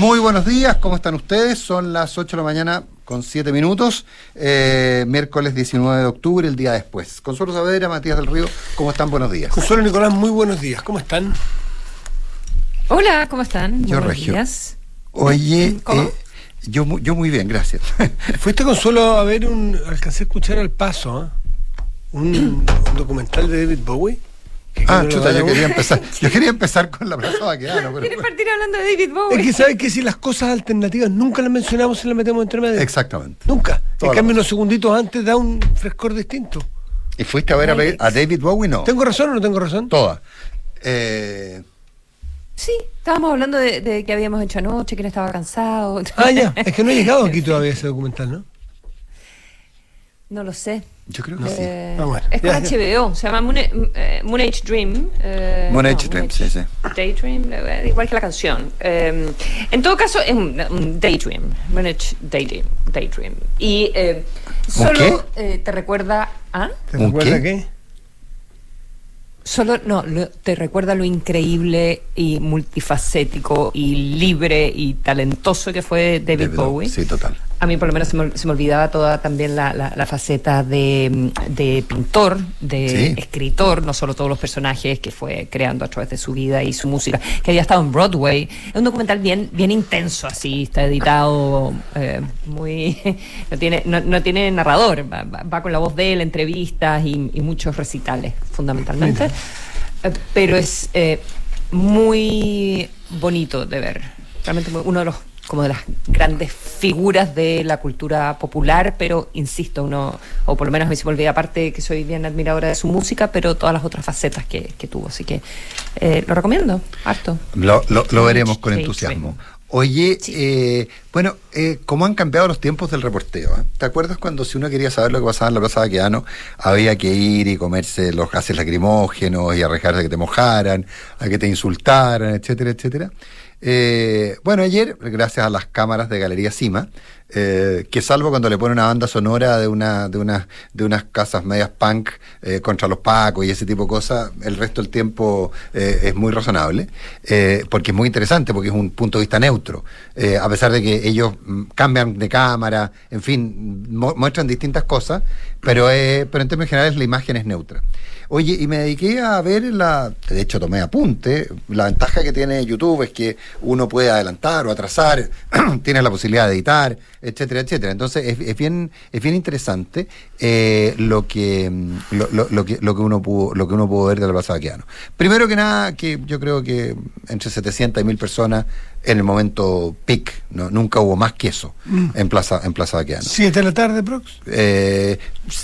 Muy buenos días, ¿cómo están ustedes? Son las 8 de la mañana con 7 minutos, eh, miércoles 19 de octubre, el día después. Consuelo Saavedra, Matías del Río, ¿cómo están? Buenos días. Consuelo Nicolás, muy buenos días, ¿cómo están? Hola, ¿cómo están? Yo, Buenos Regio. días. Oye, ¿Cómo? eh, yo, mu- yo muy bien, gracias. Fuiste Consuelo a ver un. alcancé a escuchar al paso, un, un documental de David Bowie. Que ah, que chuta, yo quería empezar, yo quería empezar con la plaza Baquedano, pero ¿Quieres partir hablando de David Bowie? Es que sabes que si las cosas alternativas nunca las mencionamos y las metemos entre medio. Exactamente. Nunca. Toda En cambio, unos segunditos antes da un frescor distinto. ¿Y fuiste a ver a, David Bowie? No. ¿Tengo razón o no tengo razón? Toda. Eh, Sí, estábamos hablando de, de que habíamos hecho anoche, que él estaba cansado. Ah, ya. Es que no he llegado aquí todavía ese documental, ¿no? No lo sé. Yo creo que sí. Eh, Ah, bueno. es con Ya, ya. HBO, se llama Moon, eh, Moon Age Dream. eh, Moon no, Age Dream, sí, sí. Daydream, igual que la canción. Eh, en todo caso, es un, un Daydream. Moon Age Daydream. daydream. Y eh, solo eh, te recuerda. ¿Ah? ¿Te ¿Un recuerdas qué? Solo, no, lo- te recuerda lo increíble y multifacético y libre y talentoso que fue David, Bowie. Sí, total. A mí por lo menos se me, se me olvidaba toda también la, la- la faceta de, de pintor, de Sí. escritor, no solo todos los personajes que fue creando a través de su vida y su música, que había estado en Broadway. Es un documental bien, bien intenso, así, está editado eh, muy... no, tiene, no, no tiene narrador, va, con la voz de él, entrevistas y, y muchos recitales, fundamentalmente. Eh, pero es eh, muy bonito de ver. Realmente muy- uno de los como de las grandes figuras de la cultura popular, pero insisto, uno, o por lo menos a mí se me olvida, aparte que soy bien admiradora de su música, pero todas las otras facetas que, que tuvo. Así que eh, lo recomiendo, harto. Lo, lo- lo veremos con Sí, entusiasmo. sí. Oye, Sí. eh, bueno, eh, ¿cómo han cambiado los tiempos del reporteo? eh? ¿Te acuerdas cuando si uno quería saber lo que pasaba en la Plaza Baquedano, había que ir y comerse los gases lacrimógenos y arriesgarse a que te mojaran, a que te insultaran, etcétera, etcétera? Eh, bueno, ayer, gracias a las cámaras de Galería Cima, eh, que salvo cuando le pone una banda sonora de una de unas de unas casas medias punk eh, contra los pacos y ese tipo de cosas, el resto del tiempo eh, es muy razonable, eh, porque es muy interesante, porque es un punto de vista neutro, a pesar de que ellos mm, cambian de cámara, en fin, mu- muestran distintas cosas, pero pero en términos generales la imagen es neutra. Oye, y me dediqué a ver la, de hecho tomé apunte, la ventaja que tiene YouTube es que uno puede adelantar o atrasar, tiene la posibilidad de editar, etcétera, etcétera. Entonces es, bien, es bien interesante eh, lo que mm, lo, que lo que uno pudo, lo que uno pudo ver de la Plaza Baquedano. Primero que nada, que yo creo que entre 700 y 1000 personas en el momento peak, ¿no? nunca hubo más que eso en Plaza, en Plaza Baquedano. ¿Siete de la tarde, Prox? Eh,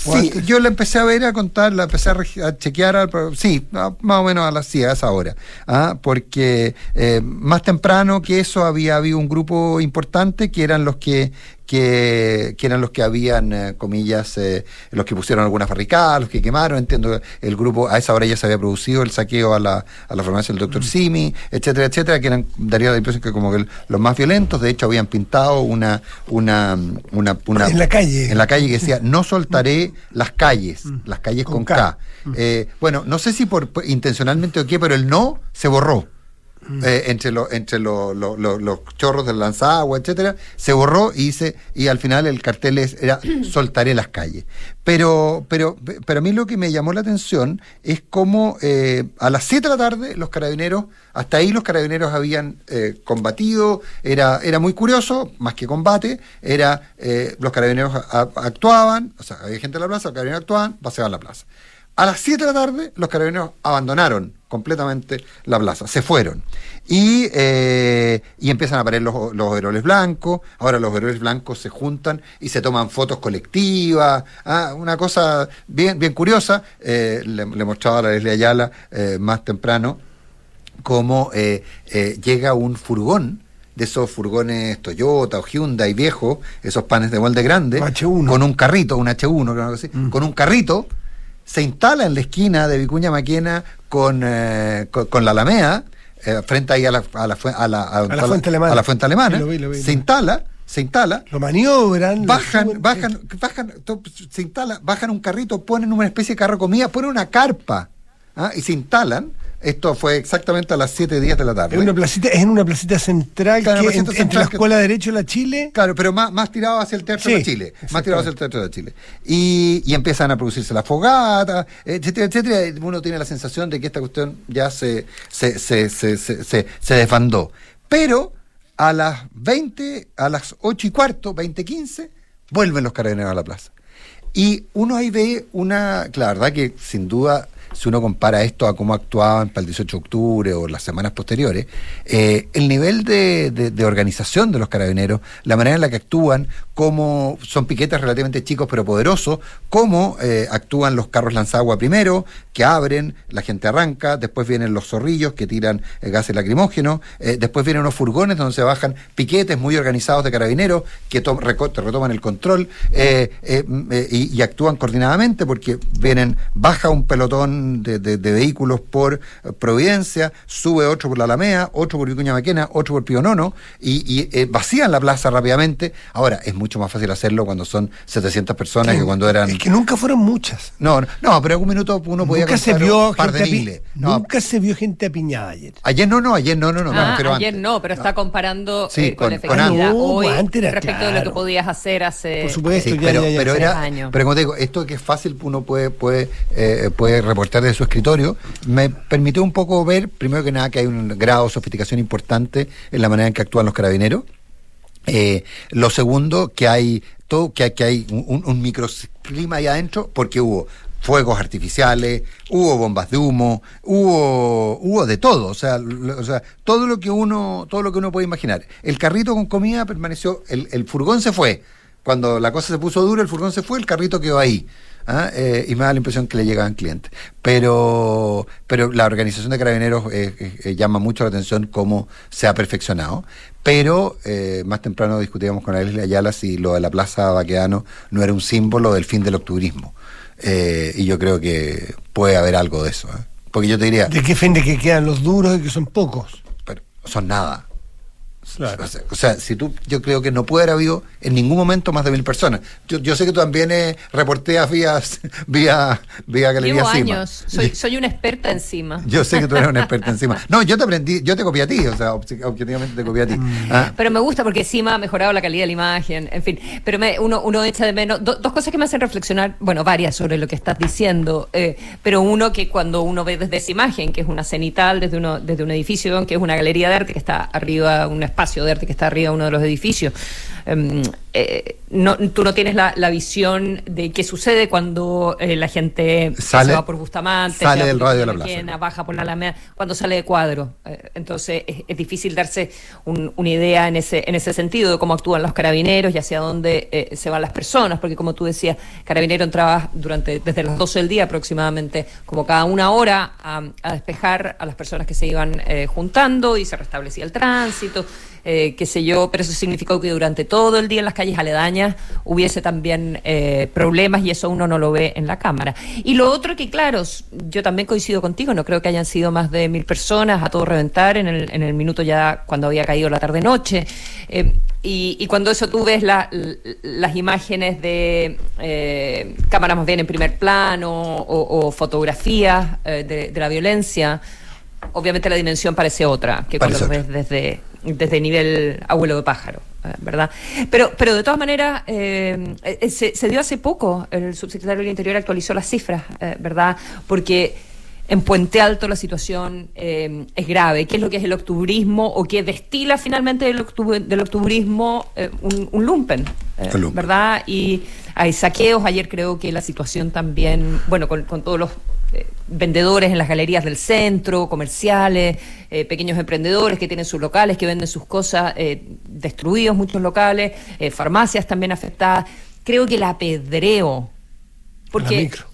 ¿O sí, antes? yo la empecé a ver, a contar, la empecé a, a chequear, al- pero sí, a- más o menos a las sí, a esa hora. ¿ah? Porque eh, más temprano que eso había habido un grupo importante que eran los que que, que eran los que habían, eh, comillas, eh, los que pusieron algunas barricadas, los que quemaron, entiendo, el grupo, a esa hora ya se había producido el saqueo a la, a la farmacia del Mm. doctor Simi, etcétera, etcétera, que eran, daría la impresión que como que los más violentos, de hecho habían pintado una, una, una, una En la calle. en la calle que decía no soltaré las calles, las calles con, Con K. K. Eh, bueno, no sé si por intencionalmente o qué, pero el no se borró. Eh, entre los entre lo- lo- lo- los chorros del lanzagua, etcétera, se borró y dice y al final el cartel es- era soltaré las calles. Pero pero pero a mí lo que me llamó la atención es cómo eh, a las 7 de la tarde los carabineros hasta ahí los carabineros habían eh, combatido, era era muy curioso, más que combate, era eh, los carabineros a- a- actuaban, o sea, había gente en la plaza, los carabineros actuaban, paseaban la plaza. A las 7 de la tarde, los carabineros abandonaron completamente la plaza, se fueron. Y, eh, y empiezan a aparecer los, los overoles blancos. Ahora los overoles blancos se juntan y se toman fotos colectivas. Ah, una cosa bien, bien curiosa. Eh, le, le mostraba a la Leslie Ayala eh, más temprano cómo llega un furgón de esos furgones Toyota o Hyundai viejos, esos panes de molde grande, H1. con un carrito, un H1, creo que sí, con un carrito, se instala en la esquina de Vicuña Maquena con, eh, con, con la Alameda, eh, frente ahí a la, a la, a la, a- la fuente alemana. a la fuente alemana, Sí, lo vi, lo vi, se instala, se instala, Lo maniobran. bajan, bajan, bajan, to- se instala, bajan un carrito, ponen una especie de carro de comida, ponen una carpa ¿ah? y se instalan Esto fue exactamente a las 7 días de la tarde. Es, una placita, es en una placita central, Claro, que, placita en- central entre la Escuela de Derecho de la Chile. Claro, pero más, más tirado hacia el Teatro Sí, de Chile. Más tirado hacia el Teatro de Chile. Y, y empiezan a producirse las fogatas, etcétera, etcétera. y Uno tiene la sensación de que esta cuestión ya se, se, se, se, se, se-. Pero a las 20, a las 8 y cuarto, 20, 15, vuelven los carabineros a la plaza. Y uno ahí ve una, la verdad que sin duda, si uno compara esto a cómo actuaban para el 18 de octubre o las semanas posteriores, eh, el nivel de, organización de los carabineros, la manera en la que actúan, cómo son piquetes relativamente chicos pero poderosos, cómo eh, actúan los carros lanzagua primero, que abren, la gente arranca, después vienen los zorrillos que tiran eh, gases lacrimógenos, eh, después vienen unos furgones donde se bajan piquetes muy organizados de carabineros que retoman el control eh, mm, y, y actúan coordinadamente porque vienen, baja un pelotón de, de- de vehículos por Providencia, sube otro por la Alameda, otro por Vicuña Maquena, otro por Pío Nono y, y, eh, vacían la plaza rápidamente. Ahora, es mucho más fácil hacerlo cuando son 700 personas que cuando eran... Es que nunca fueron muchas. No, no, no, pero en algún minuto uno podía Nunca se vio un par de gente api- miles. No, Nunca se vio gente apiñada ayer. Ayer no, no, ayer no, no, no, Ah, ayer antes. no, pero está comparando Sí, eh, con, con- efectividad hoy No, antes era respecto de lo que podías hacer hace Por supuesto, Sí, ya, pero, ya, ya. pero era, años. pero como te digo, esto que es fácil, uno puede, puede, eh, puede reportar de su escritorio, me permitió un poco ver, primero que nada, que hay un grado de sofisticación importante en la manera en que actúan los carabineros. Eh, lo segundo, que hay todo, que hay, que hay un, un- microclima ahí adentro, porque hubo fuegos artificiales, hubo bombas de humo, hubo, hubo de todo, o sea, o sea, todo lo que uno, todo lo que uno puede imaginar. El carrito con comida permaneció, el, el furgón se fue. Cuando la cosa se puso dura, el furgón se fue, el carrito quedó ahí. ¿Ah? Eh, y me da la impresión que le llegaban clientes. Pero, pero la organización de carabineros eh, eh, eh, llama mucho la atención cómo se ha perfeccionado. Pero más temprano discutíamos con Leslie Ayala si lo de la Plaza Baquedano no era un símbolo del fin del octubrismo. Y yo creo que puede haber algo de eso. Porque yo te diría, ¿De qué fin de que quedan los duros y que son pocos? pero son nada. Claro. O sea, o sea, si tú, yo creo que no puede haber habido en ningún momento más de mil personas. Yo, yo sé que tú también eh, reporteas vía, vía, vía Galería Llevo Cima. años, soy, soy una experta encima. Yo sé que tú eres una experta encima. No, yo te aprendí, yo te copié a ti, o sea, obje- objetivamente te copié a ti. Ah, Pero me gusta porque encima ha mejorado la calidad de la imagen, en fin. Pero me- uno, uno echa de menos. do- dos cosas que me hacen reflexionar, bueno, varias sobre lo que estás diciendo. eh, pero uno que cuando uno ve desde esa imagen, que es una cenital desde, uno, desde un edificio, que es una galería de arte que está arriba, un espacio de arte que está arriba de uno de los edificios. Em, eh, no, tú no tienes la, la visión de qué sucede cuando eh, la gente Sale- se va por Bustamante, sale del radio de la plaza. baja por la Alameda, cuando sale de cuadro. Eh, Entonces es, es difícil darse un- una idea en ese, en ese sentido de cómo actúan los carabineros y hacia dónde eh, se van las personas, porque como tú decías, carabinero entraba durante desde las 12 del día aproximadamente, como cada una hora, a, a despejar a las personas que se iban eh, juntando y se restablecía el tránsito. Eh, qué sé yo, pero eso significó que durante todo el día en las calles aledañas hubiese también eh, problemas y eso uno no lo ve en la cámara. Y lo otro que, claro, yo también coincido contigo, no creo que hayan sido más de mil personas a todo reventar en el, en el minuto ya cuando había caído la tarde-noche. Eh, y, y cuando eso tú ves las imágenes de eh, cámaras más bien en primer plano o, fotografías de la violencia, obviamente la dimensión parece otra que cuando ves desde, desde nivel abuelo de pájaro, eh, ¿verdad? Pero, pero de todas maneras, eh, eh, se, se dio hace poco, el subsecretario del Interior actualizó las cifras, eh, ¿verdad? Porque en Puente Alto la situación eh, es grave. ¿Qué es lo que es el octubrismo o qué destila finalmente del, octubrismo un, un lumpen? lumpen. ¿Verdad? Y hay saqueos. Ayer creo que la situación también, bueno, con, con todos los vendedores en las galerías del centro, comerciales, eh, pequeños emprendedores que tienen sus locales, que venden sus cosas, eh, destruidos muchos locales, eh, farmacias también afectadas. Creo que el apedreo. Porque, La micro.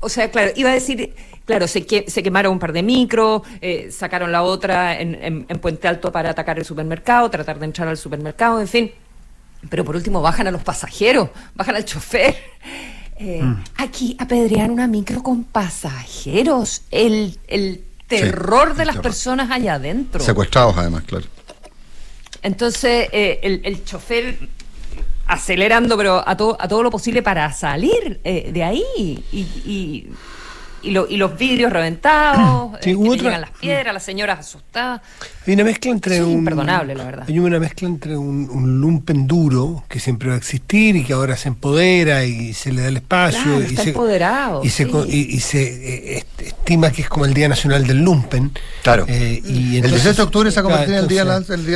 o sea, claro, iba a decir, claro, se, que- se quemaron un par de micros, eh, sacaron la otra en, en- en Puente Alto para atacar el supermercado, tratar de entrar al supermercado, en fin. Pero por último, bajan a los pasajeros, bajan al chofer. Eh, Aquí apedrean una micro con pasajeros. El, el terror de las terror. personas allá adentro. Secuestrados además, claro. Entonces, eh, el, el chofer acelerando, pero a todo, a todo lo posible para salir eh, de ahí. Y, y y, lo- y los vidrios reventados, Sí, eh, que otra- llegan las piedras, las señoras asustadas. Hay una mezcla entre Sí, un. imperdonable, la verdad. Hay una mezcla entre un, un lumpen duro que siempre va a existir y que ahora se empodera y se le da el espacio. Claro, y está se, empoderado, Y se, sí. co- y, y se eh, est- estima que es como el Día Nacional del Lumpen. Claro. Eh, y el entonces- 18 de octubre se ha convertido en el día, el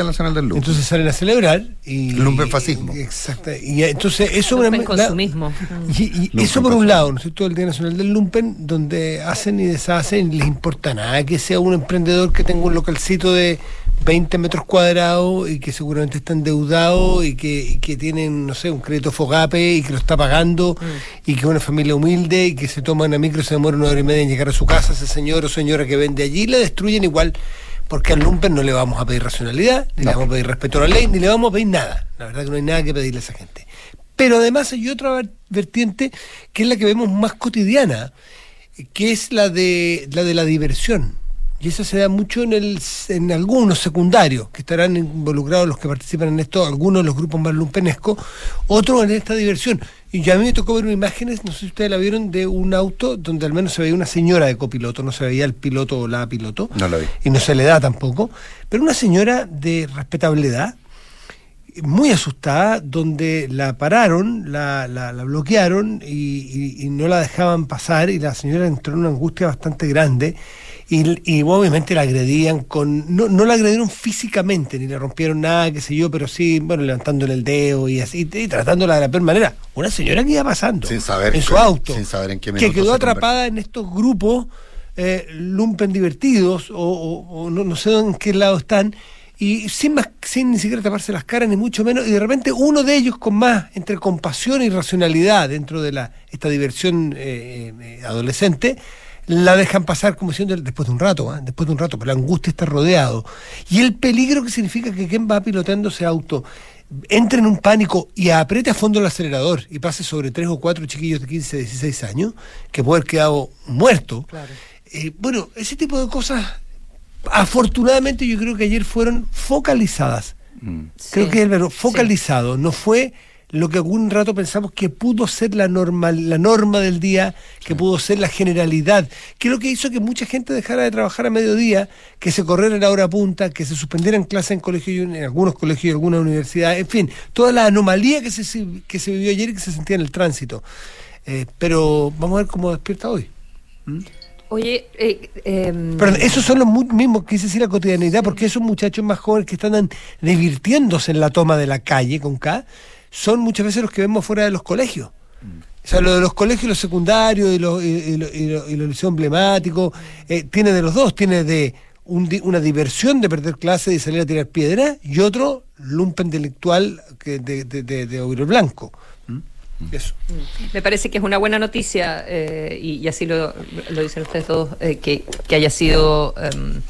Nacional del Lumpen. Entonces salen a celebrar y. El lumpenfascismo. y- Exacto. Y entonces eso Lumpen la- consumismo. Y, y Lumpen eso por un lado, ¿no es cierto? El Día Nacional del Lumpen, donde hacen y deshacen, y les importa nada que sea un emprendedor que tenga un localcito de 20 metros cuadrados y que seguramente está endeudado y que, y que tienen, no sé, un crédito Fogape y que lo está pagando y que es una familia humilde y que se toma una micro y se demora una hora y media en llegar a su casa, ese señor o señora que vende allí, le destruyen igual. Porque al Lumpen no le vamos a pedir racionalidad, ni le vamos a pedir respeto a la ley, ni le vamos a pedir nada. La verdad que no hay nada que pedirle a esa gente. Pero además hay otra ver- vertiente que es la que vemos más cotidiana, que es la de la de la diversión. Y eso se da mucho en, el, en algunos secundarios, que estarán involucrados los que participan en esto, algunos de los grupos más lumpenescos, otros en esta diversión. Y ya a mí me tocó ver imágenes, no sé si ustedes la vieron, de un auto donde al menos se veía una señora de copiloto, no se veía el piloto o la piloto. No lo vi. Y no se le da tampoco. Pero una señora de respetable edad, muy asustada, donde la pararon, la, la, la bloquearon y, y- y no la dejaban pasar y la señora entró en una angustia bastante grande y, y obviamente la agredían con... No, no la agredieron físicamente, ni le rompieron nada, qué sé yo, pero sí, bueno, levantándole el dedo y así, y tratándola de la peor manera. Una señora que iba pasando Sin saber en su auto, sin saber en qué que quedó atrapada en estos grupos eh, lumpen divertidos o, o- o no, no sé en qué lado están y sin más sin ni siquiera taparse las caras ni mucho menos y de repente uno de ellos con más entre compasión y racionalidad dentro de la esta diversión eh, eh, adolescente la dejan pasar como diciendo después de un rato, ¿ah? después de un rato, pero la angustia está rodeado. Y el peligro que significa que quien va pilotando ese auto entre en un pánico y apriete a fondo el acelerador y pase sobre tres o cuatro chiquillos de 15, 16 años, que puede haber quedado muerto. Claro. Eh, bueno, ese tipo de cosas, afortunadamente yo creo que ayer fueron focalizadas. Mm. Creo Sí, que es el verbo, sí. focalizado. No fue lo que algún rato pensamos que pudo ser la normal, la norma del día, que pudo ser la generalidad, que es lo que hizo que mucha gente dejara de trabajar a mediodía, que se corriera la hora punta, que se suspendieran clases en colegios, y en algunos colegios y algunas universidades, en fin, toda la anomalía que se, que se vivió ayer y que se sentía en el tránsito. Eh, pero vamos a ver cómo despierta hoy. Oye, eh, em, Pero esos son los mismos que dice decir la cotidianidad, porque esos muchachos más jóvenes que están divirtiéndose en la toma de la calle con K, son muchas veces los que vemos fuera de los colegios. O sea, lo de los colegios, los secundarios y los, y, y los- y los- y los liceos emblemáticos, eh, tiene de los dos, tiene de un di- una diversión de perder clases y salir a tirar piedras, y otro lumpen intelectual que de, de, de, blanco. ¿Mm? Me parece que es una buena noticia, eh, y, así lo, lo dicen ustedes todos, eh, que, que haya sido em,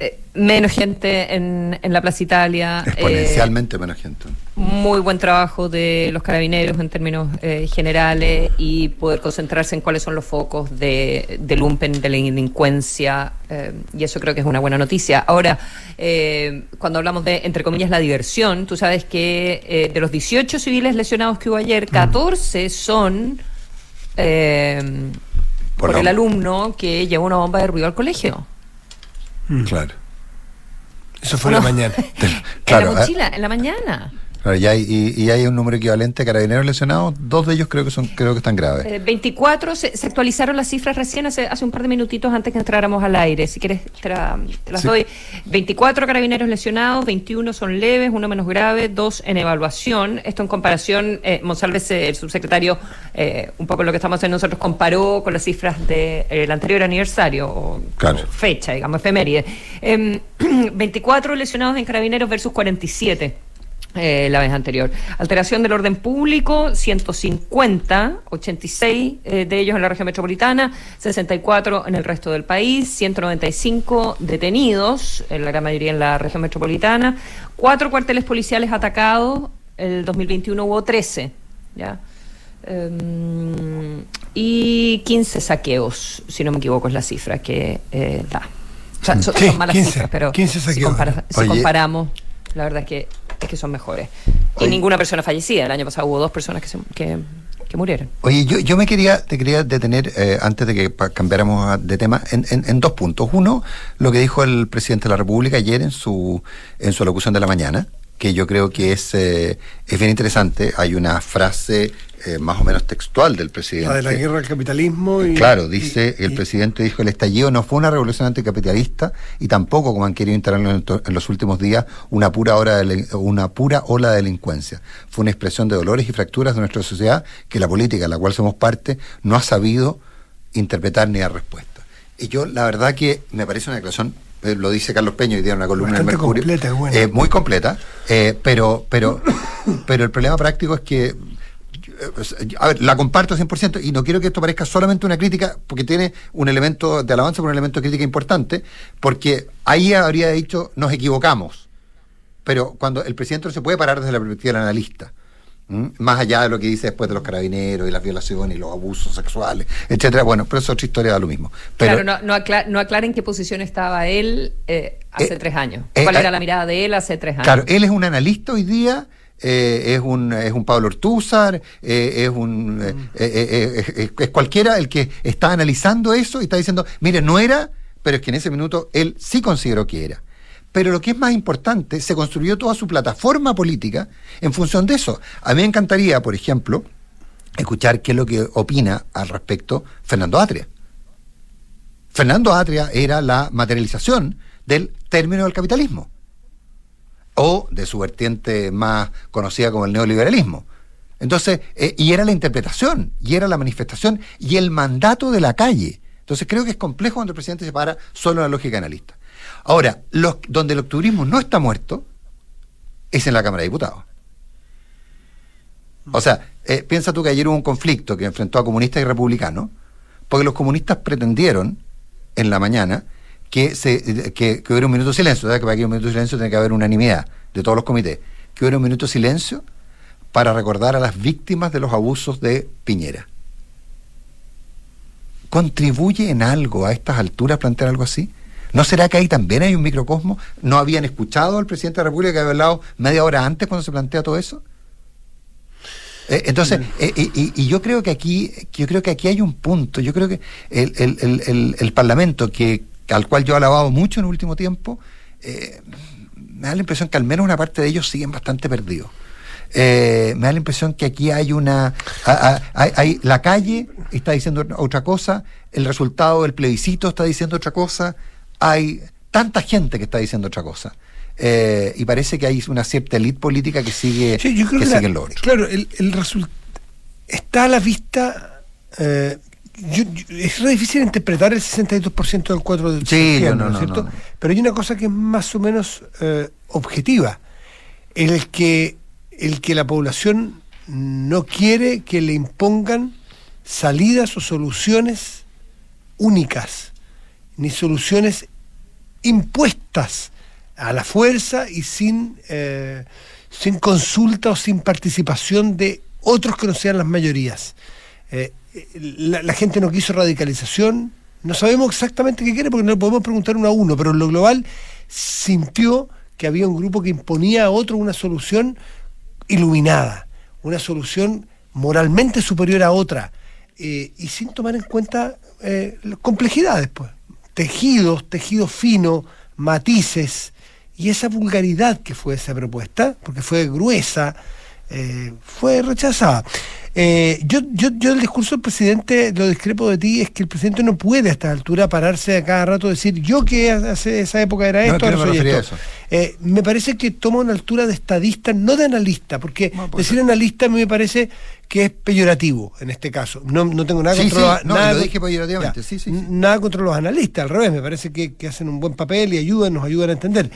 eh, menos gente en, en la Plaza Italia. eh, Exponencialmente menos gente. muy buen trabajo de los carabineros en términos eh, generales y poder concentrarse en cuáles son los focos de, del lumpen, de la delincuencia, eh, y eso creo que es una buena noticia. Ahora, eh, cuando hablamos de, entre comillas, la diversión, tú sabes que eh, de los 18 civiles lesionados que hubo ayer, 14 son eh, Por por, la- el alumno que llevó una bomba de ruido al colegio. Claro. Eso fue en la No. mañana. Claro, en la ¿eh? mochila, en la mañana. Claro, y, hay, y, y hay un número equivalente de carabineros lesionados. Dos de ellos creo que son creo que están graves. Eh, 24, se, se actualizaron las cifras recién hace, hace un par de minutitos antes que entráramos al aire. Si quieres, te, la- te las Sí. doy. 24 carabineros lesionados, 21 son leves, uno menos grave, dos en evaluación. Esto en comparación, eh, Monsalves, eh, el subsecretario, eh, un poco lo que estamos haciendo nosotros, comparó con las cifras del anterior aniversario, o, Claro. fecha, digamos, efeméride. Em, 24 lesionados en carabineros versus 47 eh, la vez anterior. Alteración del orden público, 150, 86 eh, de ellos en la región metropolitana, 64 en el resto del país, 195 detenidos, en la gran mayoría en la región metropolitana, cuatro cuarteles policiales atacados, el 2021 hubo 13, ¿ya? Em, y 15 saqueos, si no me equivoco es la cifra que eh, da. O sea, son, Sí, son malas 15, cifras, pero 15 si, saqueos. compara- si Oye. comparamos, la verdad es que, es que son mejores. Y ninguna persona fallecida. El año pasado hubo dos personas que, se- que que murieron. Oye, yo, yo me quería, te quería detener, eh, antes de que cambiáramos de tema, en, en, dos puntos. Uno, lo que dijo el presidente de la República ayer en su, en su locución de la mañana, que yo creo que es, eh, es bien interesante. Hay una frase eh, más o menos textual del presidente. La de la guerra al capitalismo. Y, claro, dice, el presidente dijo, el estallido no fue una revolución anticapitalista y tampoco, como han querido instalarlo en, los últimos días, una pura, hora de, una pura ola de delincuencia. Fue una expresión de dolores y fracturas de nuestra sociedad que la política, en la cual somos parte, no ha sabido interpretar ni dar respuesta. Y yo, la verdad que me parece una declaración lo dice Carlos Peño y tiene una columna en Mercurio. Completa, eh, muy completa, pero, pero, pero el problema práctico es que a ver, la comparto 100% y no quiero que esto parezca solamente una crítica, porque tiene un elemento de alabanza, pero un elemento de crítica importante, porque ahí habría dicho, nos equivocamos. Pero cuando el presidente no se puede parar desde la perspectiva del analista, más allá de lo que dice después de los carabineros y las violaciones y los abusos sexuales, etcétera, bueno, pero eso es otra historia, da lo mismo. Pero, claro, no, no, aclara en qué posición estaba él eh, hace eh, tres años. Eh, ¿Cuál era la mirada de él hace tres años? Claro, él es un analista hoy día eh, es, un, es un Pablo Ortúzar, eh, es, un, mm. eh, es, cualquiera el que está analizando eso y está diciendo, mire, no era, pero es que en ese minuto él sí consideró que era. Pero lo que es más importante, se construyó toda su plataforma política en función de eso. A mí me encantaría, por ejemplo, escuchar qué es lo que opina al respecto Fernando Atria. Fernando Atria era la materialización del término del capitalismo o de su vertiente más conocida como el neoliberalismo. Entonces, eh, y era la interpretación, y era la manifestación, y el mandato de la calle. Entonces creo que es complejo cuando el presidente se para solo en la lógica analista. Ahora, los, donde el octubrismo no está muerto es en la Cámara de Diputados. O sea, eh, piensa tú que ayer hubo un conflicto que enfrentó a comunistas y republicanos, porque los comunistas pretendieron en la mañana que, se, que, hubiera un minuto de silencio, que para que haya un minuto de silencio tiene que haber unanimidad de todos los comités, que hubiera un minuto de silencio para recordar a las víctimas de los abusos de Piñera. ¿Contribuye en algo a estas alturas plantear algo así? ¿No será que ahí también hay un microcosmo? ¿No habían escuchado al presidente de la República que había hablado media hora antes cuando se plantea todo eso? Eh, entonces, eh, y, yo creo que aquí, yo creo que aquí hay un punto. Yo creo que el, el, el Parlamento que al cual yo he alabado mucho en el último tiempo, eh, me da la impresión que al menos una parte de ellos siguen bastante perdidos. Eh, me da la impresión que aquí hay una. hay, la calle está diciendo otra cosa, el resultado del plebiscito está diciendo otra cosa, hay tanta gente que está diciendo otra cosa. Eh, y parece que hay una cierta élite política que sigue, que, sigue el logro. Claro, el, el está a la vista es re difícil interpretar el 62% del 4 de sí, no, no, ¿cierto? Pero hay una cosa que es más o menos eh, objetiva. El que, el que la población no quiere que le impongan salidas o soluciones únicas, ni soluciones impuestas a la fuerza y sin, eh, sin consulta o sin participación de otros que no sean las mayorías. Eh, la, gente no quiso radicalización, no sabemos exactamente qué quiere porque no le podemos preguntar uno a uno, pero en lo global sintió que había un grupo que imponía a otro una solución iluminada, una solución moralmente superior a otra, eh, y sin tomar en cuenta complejidades, pues, tejidos, tejido fino, matices, y esa vulgaridad que fue esa propuesta, porque fue gruesa, eh, fue rechazada. Eh, yo, yo, yo el discurso del presidente, lo discrepo de ti, es que el presidente no puede a esta altura pararse a cada rato decir yo que hace esa época era esto, ahora soy esto. Eh, me parece que toma una altura de estadista, no de analista, porque decir analista a mí me parece que es peyorativo en este caso. No, no tengo nada contra los, nada contra los analistas, al revés, me parece que, hacen un buen papel y ayudan, nos ayudan a entender.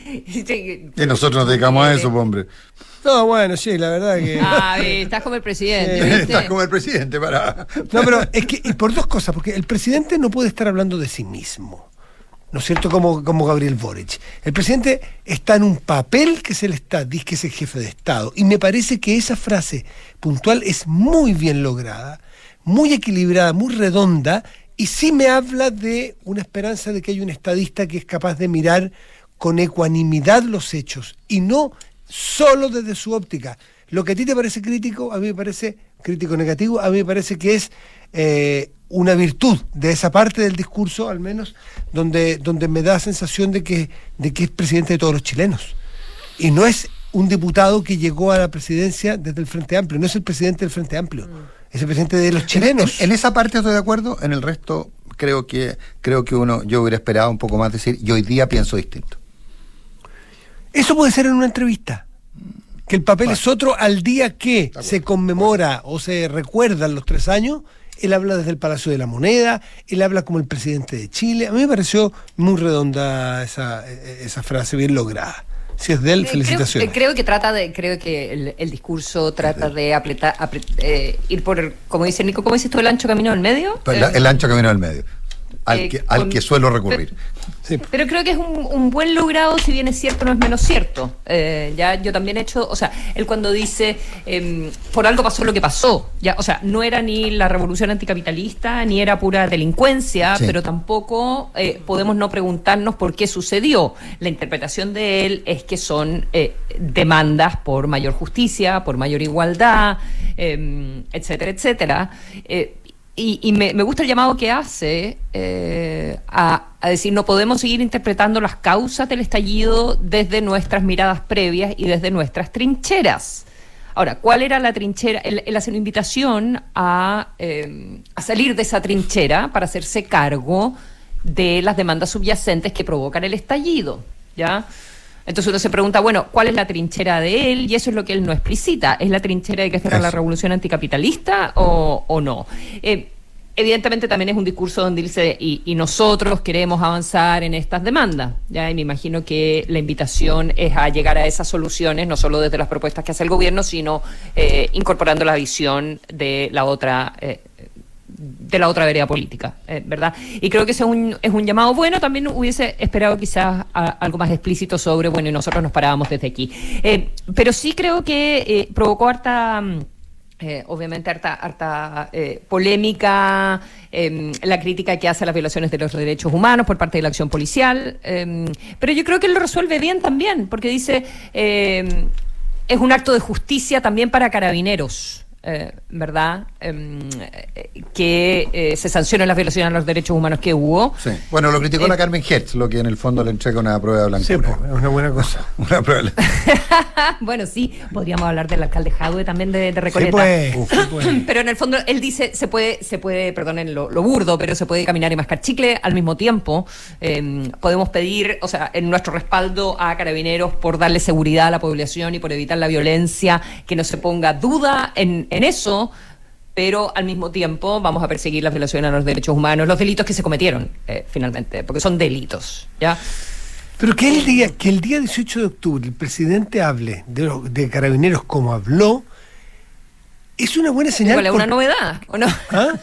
y nosotros nos dedicamos a eso, hombre. No, bueno, sí, la verdad que. Ah, estás como el presidente. Estás como el presidente para. No, pero es que, y por dos cosas, porque el presidente no puede estar hablando de sí mismo. ¿No es cierto? Como, como Gabriel Boric. El presidente está en un papel que se le está, dice que es el jefe de Estado. Y me parece que esa frase puntual es muy bien lograda, muy equilibrada, muy redonda, y sí me habla de una esperanza de que hay un estadista que es capaz de mirar con ecuanimidad los hechos y no solo desde su óptica. Lo que a ti te parece crítico, a mí me parece crítico negativo, a mí me parece que es eh, una virtud de esa parte del discurso, al menos, donde, donde me da la sensación de que, de que es presidente de todos los chilenos. Y no es un diputado que llegó a la presidencia desde el Frente Amplio, no es el presidente del Frente Amplio, mm. es el presidente de los chilenos. En, esa parte estoy de acuerdo, en el resto creo que, creo que uno, yo hubiera esperado un poco más decir, y hoy día pienso distinto. Eso puede ser en una entrevista. Que el papel es otro al día que se conmemora o se recuerdan los tres años. Él habla desde el Palacio de la Moneda, él habla como el presidente de Chile. A mí me pareció muy redonda esa, esa frase, bien lograda. Si es de él, felicitaciones. Creo, que trata de, creo que el, discurso trata de apretar, eh, ir por, como dice Nico, ¿cómo dices tú, el ancho camino del medio? el ancho camino del medio al, eh, que, al que suelo recurrir. Pero, creo que es un, buen logrado, si bien es cierto, no es menos cierto. Eh, ya yo también he hecho, o sea, él cuando dice, em, por algo pasó lo que pasó, ya, o sea, no era ni la revolución anticapitalista, ni era pura delincuencia, pero tampoco eh, podemos no preguntarnos por qué sucedió. La interpretación de él es que son demandas por mayor justicia, por mayor igualdad, em, etcétera, etcétera y, me, gusta el llamado que hace eh, a, decir, no podemos seguir interpretando las causas del estallido desde nuestras miradas previas y desde nuestras trincheras. Ahora, ¿cuál era la trinchera? Él, hace una invitación a, eh, a salir de esa trinchera para hacerse cargo de las demandas subyacentes que provocan el estallido. ¿Ya? Entonces uno se pregunta, bueno, ¿cuál es la trinchera de él? Y eso es lo que él no explicita. ¿Es la trinchera de que será la revolución anticapitalista o, no? Eh, evidentemente también es un discurso donde dice, y, nosotros queremos avanzar en estas demandas. ¿ya? Y me imagino que la invitación es a llegar a esas soluciones, no solo desde las propuestas que hace el gobierno, sino eh, incorporando la visión de la otra. Eh, de la otra vereda política, eh, ¿verdad? Y creo que ese es un, es un llamado bueno. También hubiese esperado quizás algo más explícito sobre, bueno, y nosotros nos parábamos desde aquí. Eh, pero sí creo que eh, provocó harta... obviamente harta, harta polémica em, la crítica que hace a las violaciones de los derechos humanos por parte de la acción policial, em, pero yo creo que lo resuelve bien también, porque dice em, es un acto de justicia también para carabineros. Eh, ¿verdad? Em, que eh, se sancionen las violaciones a los derechos humanos que hubo. Sí. Bueno, lo criticó la eh, Carmen Hertz, lo que en el fondo le entrega una prueba blanca. Sí, pues, es una buena cosa. una prueba. bueno, sí, podríamos hablar del alcalde Jadwe también de, Recoleta. Pues, pues. pero en el fondo él dice, se puede, se puede, perdonen lo, burdo, pero se puede caminar y mascar chicle al mismo tiempo. Em, podemos pedir, o sea, en nuestro respaldo a carabineros por darle seguridad a la población y por evitar la violencia, que no se ponga duda en en eso, pero al mismo tiempo vamos a perseguir las violaciones a los derechos humanos, los delitos que se cometieron eh, finalmente, porque son delitos, ¿ya? Pero que el día, que el día 18 de octubre el presidente hable de, de carabineros como habló, es una buena señal. Es una novedad, ¿o no? ¿Ah?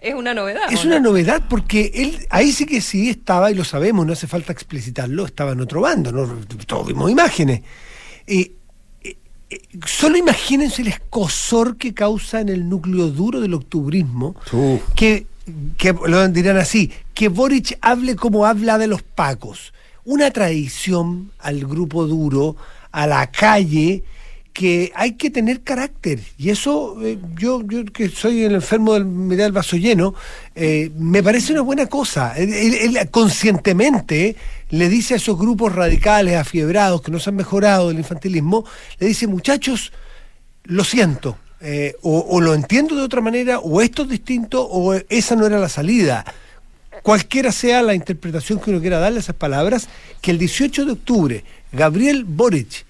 Es una novedad. Es una novedad porque él ahí sí que sí estaba, y lo sabemos, no hace falta explicitarlo, estaba en otro bando, ¿no? todos vimos imágenes. Eh, solo imagínense el escosor que causa en el núcleo duro del octubrismo, que, que lo dirán así, que Boric hable como habla de los pacos. Una traición al grupo duro, a la calle, que hay que tener carácter. Y eso, eh, yo, yo que soy el enfermo del mirar el vaso lleno, eh, me parece una buena cosa. Él, conscientemente le dice a esos grupos radicales, afiebrados, que no se han mejorado del infantilismo, le dice, muchachos, lo siento, eh, o, o, lo entiendo de otra manera, o esto es distinto, o esa no era la salida. Cualquiera sea la interpretación que uno quiera darle a esas palabras, que el 18 de octubre Gabriel Boric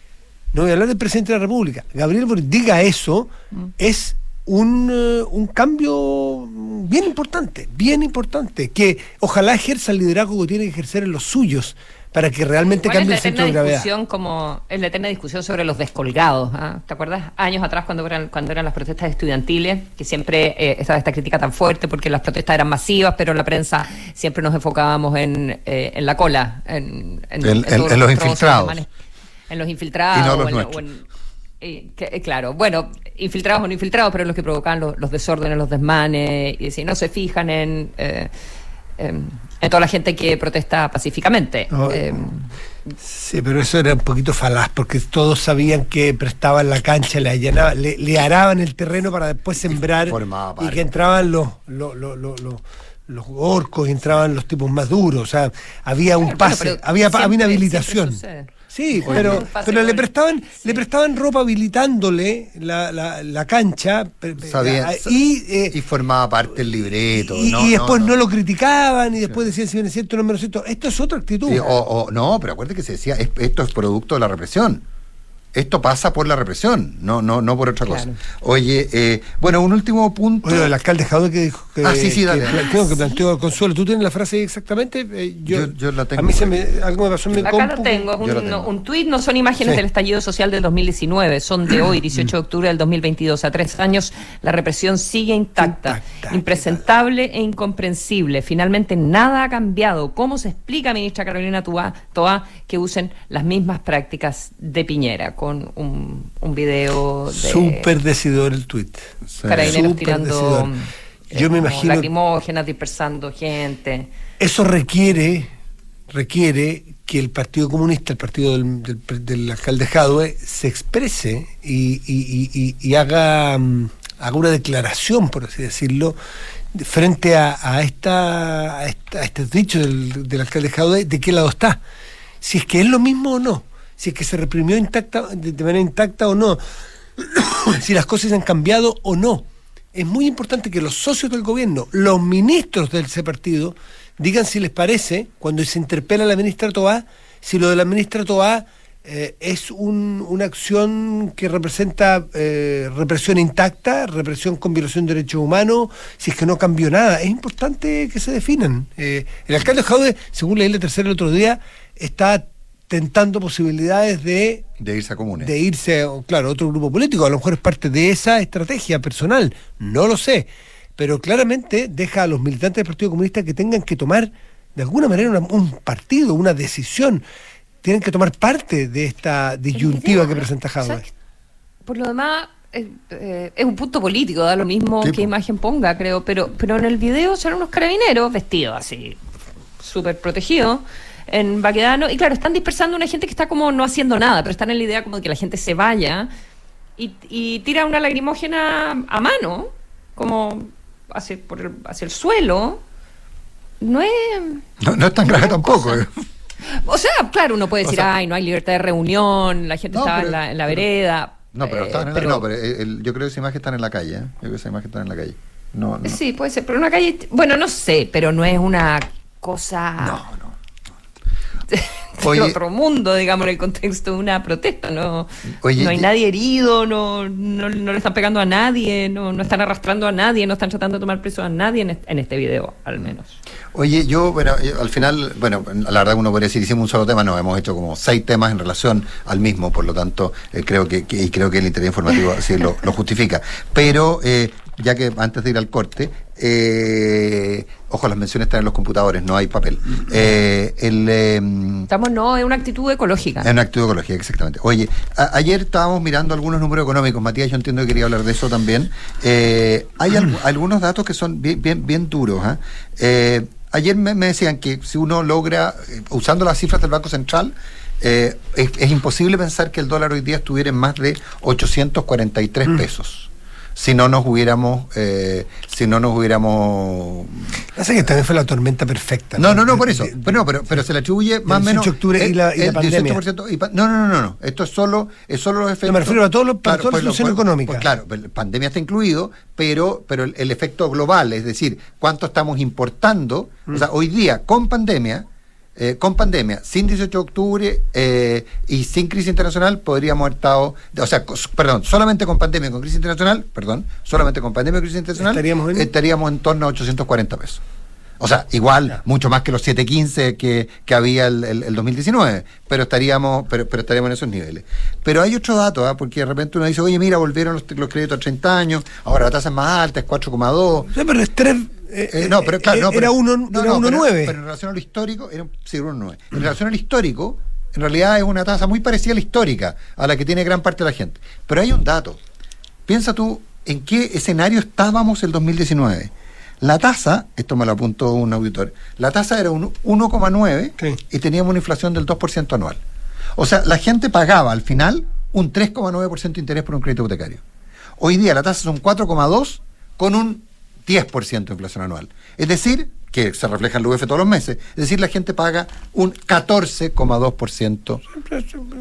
no voy a hablar del presidente de la República, Gabriel Boric diga eso, mm. es un, eh, un, cambio bien importante, bien importante, que ojalá ejerza el liderazgo que tiene que ejercer en los suyos para que realmente cambie el centro de gravedad. Discusión como, es la eterna discusión sobre los descolgados. ¿ah? ¿Te acuerdas años atrás cuando eran, cuando eran las protestas estudiantiles? Que siempre eh, estaba esta crítica tan fuerte porque las protestas eran masivas, pero en la prensa siempre nos enfocábamos en, eh, en la cola, en, en los infiltrados en los infiltrados. o en, eh, eh, claro, bueno, infiltrados o no infiltrados, pero los que provocan los, desórdenes, los desmanes, y si no se fijan en, eh, en, toda la gente que protesta pacíficamente. Sí, pero eso era un poquito falaz, porque todos sabían que prestaban la cancha, le, allanaban, le, le araban el terreno para después sembrar y que entraban los, los, los, los, los- los orcos y entraban los tipos más duros. O sea, había un Claro, pase, bueno, pero había, había una siempre- habilitación. Sí, Oye, pero, pero le prestaban, Sí. le prestaban ropa habilitándole la, la, la cancha pe- pe- Sabían- a- y, eh, y formaba parte del libreto. y, no, y después no, no. lo criticaban y después decían si bien es cierto o no menos cierto. Esto es otra actitud. Sí, o, o- no, pero acuérdate que se decía, es- esto es producto de la represión. Esto pasa por la represión, no, no, no por otra Claro. cosa. Oye, eh, bueno, un último punto. Oye, el alcalde Jadwe que dijo que, Ah, sí, sí, dale, que planteó, que planteó Consuelo. ¿Tú tienes la frase exactamente? Eh, yo, Yo- yo la tengo A mí se me, algo me pasó en mi Acá compu. lo tengo, un, un tuit, no son imágenes Sí. del estallido social del 2019, son de hoy, 18 de octubre del 2022. A tres años la represión sigue intacta, Intacta. impresentable e incomprensible. Finalmente nada ha cambiado. ¿Cómo se explica, ministra Carolina Toa, que usen las mismas prácticas de Piñera con un, un video de Súper decidor el tuit. Sí. carabineros Súper tirando decidor. eh, Yo me imagino- lacrimógenas, dispersando gente? Eso requiere, requiere que el Partido Comunista, el partido del, del- del alcalde Jadwe, se exprese y, y- y- y- y haga, mm, haga una declaración, por así decirlo, de- frente a, a esta, a, esta- a este dicho del, del alcalde Jadwe, de qué lado está. Si es que es lo mismo o no, si es que se reprimió intacta, de, manera intacta o no, si las cosas han cambiado o no. Es muy importante que los socios del gobierno, los ministros de ese partido, digan si les parece, cuando se interpela a la ministra Toá, si lo de la ministra Toá eh, es un- una acción que representa eh, represión intacta, represión con violación de derechos humanos, si es que no cambió nada. Es importante que se definan. Eh, el alcalde Jaude, según leí la tercera el otro día, está tentando posibilidades de De irse a comunes. de irse, claro, a otro grupo político. A lo mejor es parte de esa estrategia personal, no lo sé. Pero claramente deja a los militantes del Partido Comunista que tengan que tomar, de alguna manera, una- un partido, una decisión. Tienen que tomar parte de esta disyuntiva que presenta Jadwe. Por lo demás, eh, eh, es un punto político, da lo mismo qué po. imagen ponga, creo. Pero, pero en el video son unos carabineros vestidos así, súper protegidos, en Baquedano. Y claro, están dispersando una gente que está como no haciendo nada, pero están en la idea como de que la gente se vaya y, y tira una lacrimógena a mano, como hacia, por el, hacia el suelo. No es. No, no es tan grave tampoco. eh. O sea, claro, uno puede O decir, sea- ay, no hay libertad de reunión, la gente No, estaba pero- en, la, en la pero- vereda. No, pero, eh, en la- no, pero el- yo creo que esa imagen está en la calle. ¿eh? Yo creo que esa imagen está en la calle. No, no. Sí, puede ser, pero una calle, bueno, no sé, pero no es una cosa No, Oye. otro mundo, digamos, en el contexto de una protesta, no, Oye, no hay nadie herido, no, no, no le están pegando a nadie, no, no están arrastrando a nadie, no están tratando de tomar preso a nadie en este, en este video, al menos. Oye, yo, bueno, yo, al final, bueno, la verdad uno podría decir, hicimos un solo tema, no, hemos hecho como seis temas en relación al mismo, por lo tanto, eh, creo que, que- y creo que el interés informativo así lo, lo justifica. Pero, eh, ya que antes de ir al corte, eh, ojo, las menciones están en los computadores, no hay papel. Eh, el, em, Estamos, no, es una actitud ecológica. Es una actitud ecológica, exactamente. Oye, a- ayer estábamos mirando algunos números económicos. Matías, yo entiendo que quería hablar de eso también. Eh, hay al- algunos datos que son bien, bien, bien duros. ¿ah? Eh, ayer me, me decían que si uno logra, eh, usando las cifras del Banco Central, eh, es, es imposible pensar que el dólar hoy día estuviera en más de 843 pesos. Si no nos hubiéramos, eh, si no nos hubiéramos Pasa que también fue la tormenta perfecta. no, no, no, por eso. Pero, pero, pero se le atribuye más o 18 menos. de octubre y la- y la el pandemia. 18% y pa- no, no, no, no, no. Esto es solo, es solo los efectos. me refiero a todo lo- para toda la pues, situación pues, económica. pues, claro, pues, la pandemia está incluido, pero, pero el, el efecto global, es decir, cuánto estamos importando. O sea, hoy día, con pandemia, eh, con pandemia, sin 18 de octubre eh, y sin crisis internacional, podríamos haber estado, o sea, cos- perdón, solamente con pandemia y con crisis internacional, perdón, solamente con pandemia y crisis internacional, Estaríamos en- estaríamos en torno a 840 pesos. O sea, igual, mucho más que los 715 que, que había el, el- el 2019, pero estaríamos, pero, pero estaríamos en esos niveles. Pero hay otro dato, ¿ah? porque de repente uno dice, oye, mira, volvieron los, los créditos a 30 años, ahora la tasa es más alta, es 4,2. Sí, pero es tres. Eh, Eh, no, pero claro, eh, no, era pero- no, era no, uno pero- nueve. Pero en relación a lo histórico, era, un- sí, era un 9. En relación al histórico, en realidad es una tasa muy parecida a la histórica, a la que tiene gran parte de la gente. Pero hay un dato. Piensa tú en qué escenario estábamos el 2019. La tasa, esto me lo apuntó un auditor, la tasa era un 1,9 Sí. y teníamos una inflación del 2% anual. O sea, la gente pagaba al final un 3,9% de interés por un crédito hipotecario. Hoy día la tasa son 4,2 con un 10% de inflación anual. Es decir, que se refleja en el UF todos los meses, es decir, la gente paga un 14,2%.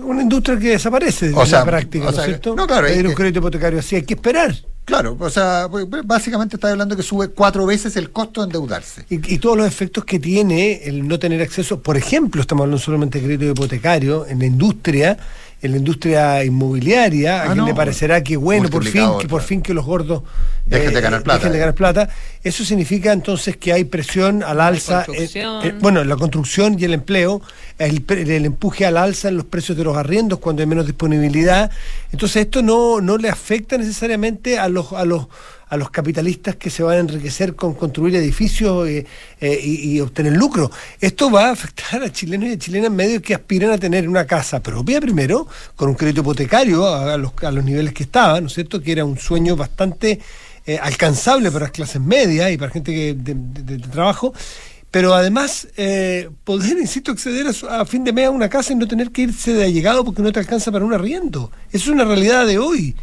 Una industria que desaparece O sea, la práctica, o ¿no es sea, cierto? no, claro, Pedir un crédito hipotecario así, hay que esperar. Claro, o sea, pues, básicamente está hablando que sube cuatro veces el costo de endeudarse. Y, y todos los efectos que tiene el no tener acceso, por ejemplo, estamos hablando solamente de crédito hipotecario, en la industria, en la industria inmobiliaria, a Ah, quien no, le parecerá que bueno, por fin, que por fin que los gordos eh, Dejen de ganar plata, dejen de ganar plata. Eso significa entonces que hay presión al alza, construcción. eh, eh, bueno, la construcción y el empleo, el, el empuje al alza en los precios de los arriendos cuando hay menos disponibilidad. Entonces esto no, no le afecta necesariamente a los, a los a los capitalistas que se van a enriquecer con construir edificios eh, eh, y, obtener lucro. Esto va a afectar a chilenos y a chilenas medios que aspiran a tener una casa propia primero, con un crédito hipotecario a, los, niveles que estaba, ¿no es cierto? Que era un sueño bastante eh, alcanzable para las clases medias y para gente que, de, de- trabajo. Pero además, eh, poder, insisto, acceder a, su- a fin de mes a una casa y no tener que irse de allegado porque no te alcanza para un arriendo. Eso es una realidad de hoy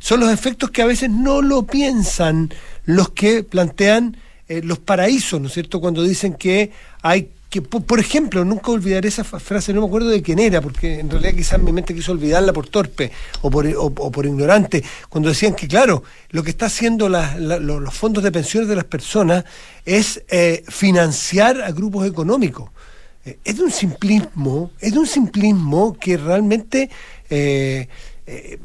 son los efectos que a veces no lo piensan los que plantean eh, los paraísos, ¿no es cierto? Cuando dicen que hay que, po- por, ejemplo, nunca olvidaré esa frase, no me acuerdo de quién era, porque en realidad quizás mi mente quiso olvidarla por torpe o por, o- por ignorante, cuando decían que, claro, lo que está haciendo los fondos de pensiones de las personas es eh, financiar a grupos económicos. Eh, es de un simplismo, es de un simplismo que realmente eh,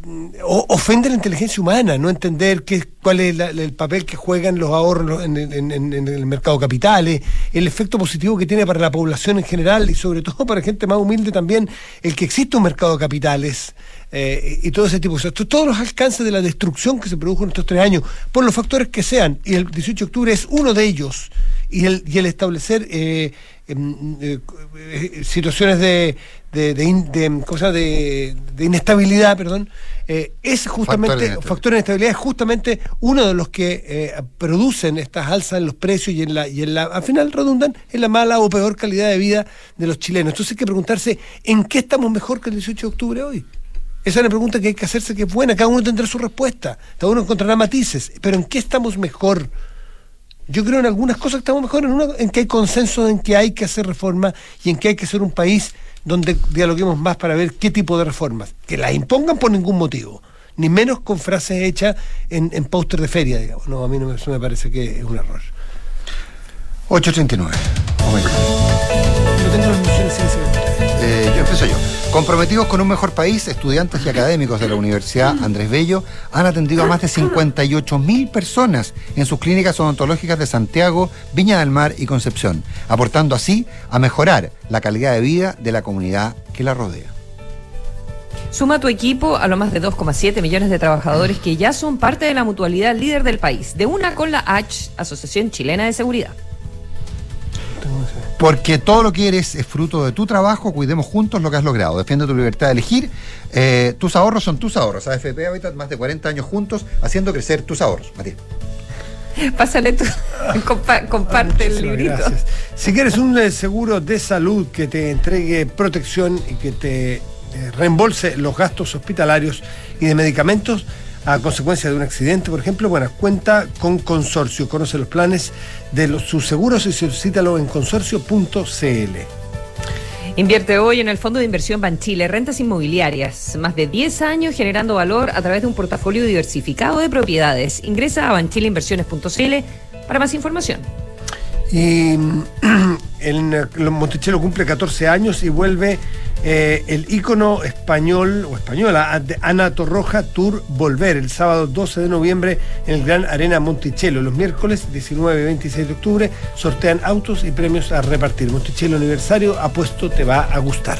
ofende la inteligencia humana, no entender qué, cuál es el papel que juegan los ahorros en, el mercado capitales, el efecto positivo que tiene para la población en general y sobre todo para gente más humilde también el que existe un mercado de capitales eh, y todo ese tipo de cosas. To- Todos los alcances de la destrucción que se produjo en estos tres años, por los factores que sean, y el 18 de octubre es uno de ellos, y el, y el establecer eh, em, situaciones de, de, de, in- de, inestabilidad, perdón, eh, es justamente, factor de inestabilidad es justamente uno de los que eh, producen estas alzas en los precios y en la, y en la, al final redundan en la mala o peor calidad de vida de los chilenos. Entonces hay que preguntarse, ¿en qué estamos mejor que el 18 de octubre hoy? Esa es una pregunta que hay que hacerse que es buena, cada uno tendrá su respuesta, cada uno encontrará matices, pero ¿en qué estamos mejor? Yo creo en algunas cosas que estamos mejor, en, una, en que hay consenso en que hay que hacer reformas y en que hay que ser un país donde dialoguemos más para ver qué tipo de reformas. Que las impongan por ningún motivo, ni menos con frases hechas en, en póster de feria, digamos. No, a mí no me, eso me parece que es un error. 8.39. Momento. Yo tengo las nociones yo. Comprometidos con un mejor país, estudiantes y académicos de la Universidad Andrés Bello han atendido a más de 58 mil personas en sus clínicas odontológicas de Santiago, Viña del Mar y Concepción, aportando así a mejorar la calidad de vida de la comunidad que la rodea. Suma tu equipo a lo más de 2,7 millones de trabajadores que ya son parte de la mutualidad líder del país, de una con la H, Asociación Chilena de Seguridad. Porque todo lo que eres es fruto de tu trabajo, cuidemos juntos lo que has logrado. Defiende tu libertad de elegir. Eh, tus ahorros son tus ahorros. AFP Habitat, más de 40 años juntos, haciendo crecer tus ahorros. Matías. Pásale tú, compa- comparte el librito. gracias. Si quieres un eh, seguro de salud que te entregue protección y que te eh, reembolse los gastos hospitalarios y de medicamentos a consecuencia de un accidente, por ejemplo, bueno, cuenta con Consorcio. Conoce los planes de los, sus seguros y solicítalo en consorcio.cl. Invierte hoy en el Fondo de Inversión Banchile, rentas inmobiliarias. Más de 10 años generando valor a través de un portafolio diversificado de propiedades. Ingresa a banchileinversiones.cl para más información. Y Monticello cumple 14 años y vuelve eh, el ícono español o española Ana Torroja Tour Volver el sábado 12 de noviembre en el Gran Arena Monticello. Los miércoles 19 y 26 de octubre sortean autos y premios a repartir. Monticello Aniversario, apuesto te va a gustar.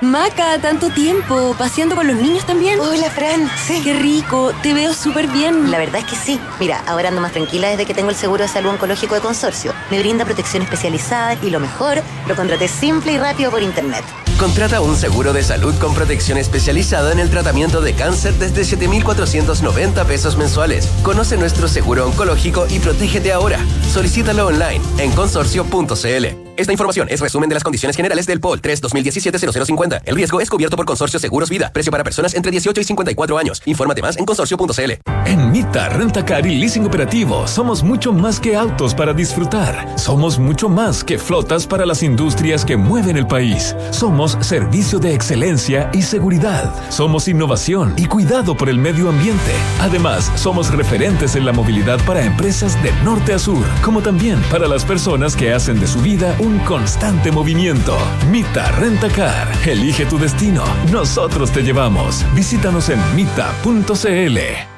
Maca, tanto tiempo, paseando con los niños también. Hola, Fran. Sí. Qué rico, te veo súper bien. La verdad es que sí. Mira, ahora ando más tranquila desde que tengo el seguro de salud oncológico de consorcio. Me brinda protección especializada y lo mejor, lo contraté simple y rápido por internet. Contrata un seguro de salud con protección especializada en el tratamiento de cáncer desde 7,490 pesos mensuales. Conoce nuestro seguro oncológico y protégete ahora. Solicítalo online en consorcio.cl. Esta información es resumen de las condiciones generales del POL 3 2017-0050. El riesgo es cubierto por Consorcio Seguros Vida. Precio para personas entre 18 y 54 años. Infórmate más en consorcio.cl. En Mita Rentacar y Leasing Operativo somos mucho más que autos para disfrutar. Somos mucho más que flotas para las industrias que mueven el país. Somos servicio de excelencia y seguridad. Somos innovación y cuidado por el medio ambiente. Además, somos referentes en la movilidad para empresas de norte a sur, como también para las personas que hacen de su vida un un constante movimiento. Mita Rentacar. Elige tu destino. Nosotros te llevamos. Visítanos en mita.cl.